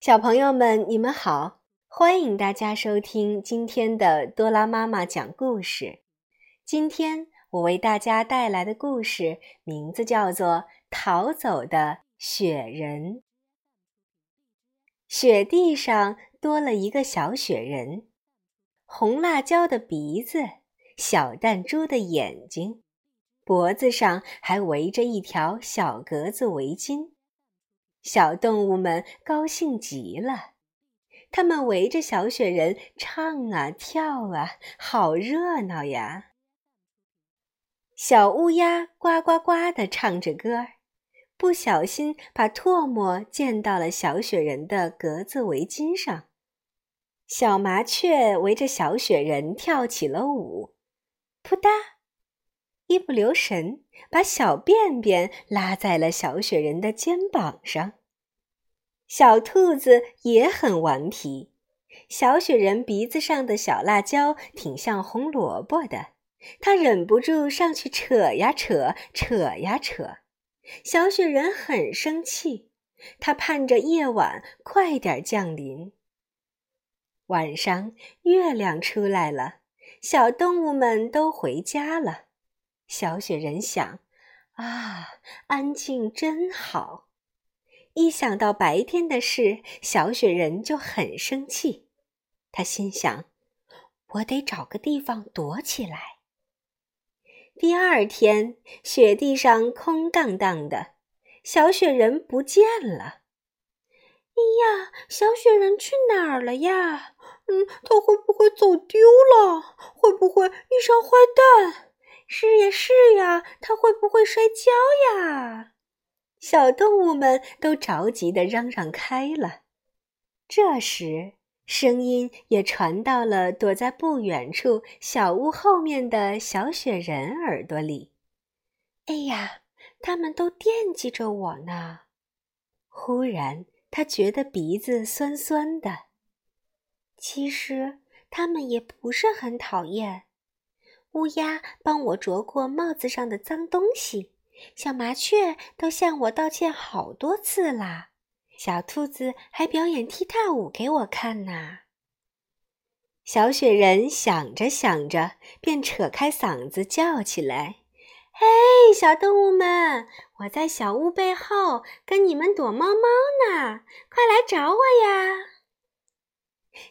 小朋友们，你们好！欢迎大家收听今天的多拉妈妈讲故事。今天我为大家带来的故事名字叫做《逃走的雪人》。雪地上多了一个小雪人，红辣椒的鼻子，小弹珠的眼睛，脖子上还围着一条小格子围巾。小动物们高兴极了，它们围着小雪人唱啊跳啊，好热闹呀！小乌鸦呱呱呱地唱着歌，不小心把唾沫溅到了小雪人的格子围巾上。小麻雀围着小雪人跳起了舞，扑嗒，一不留神。把小便便拉在了小雪人的肩膀上。小兔子也很顽皮，小雪人鼻子上的小辣椒挺像红萝卜的，它忍不住上去扯呀扯，扯呀扯。小雪人很生气，他盼着夜晚快点降临。晚上月亮出来了，小动物们都回家了。小雪人想：“啊，安静真好。”一想到白天的事，小雪人就很生气。他心想：“我得找个地方躲起来。”第二天，雪地上空荡荡的，小雪人不见了。哎呀，小雪人去哪儿了呀？嗯，他会不会走丢了？会不会遇上坏蛋？是呀，是呀，他会不会摔跤呀？小动物们都着急地嚷嚷开了。这时，声音也传到了躲在不远处小屋后面的小雪人耳朵里。哎呀，他们都惦记着我呢！忽然，他觉得鼻子酸酸的。其实，他们也不是很讨厌。乌鸦帮我啄过帽子上的脏东西，小麻雀都向我道歉好多次啦，小兔子还表演踢踏舞给我看呢。小雪人想着想着，便扯开嗓子叫起来：“嘿，小动物们，我在小屋背后跟你们躲猫猫呢，快来找我呀！”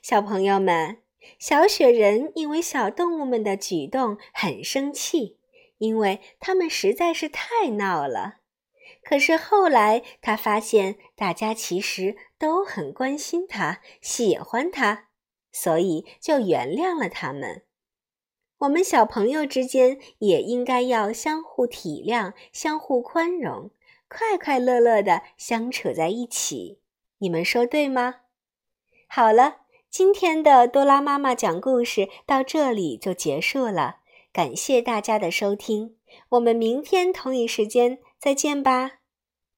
小朋友们。小雪人因为小动物们的举动很生气，因为他们实在是太闹了。可是后来他发现，大家其实都很关心他，喜欢他，所以就原谅了他们。我们小朋友之间也应该要相互体谅、相互宽容，快快乐乐的相处在一起。你们说对吗？好了。今天的多拉妈妈讲故事到这里就结束了，感谢大家的收听，我们明天同一时间再见吧。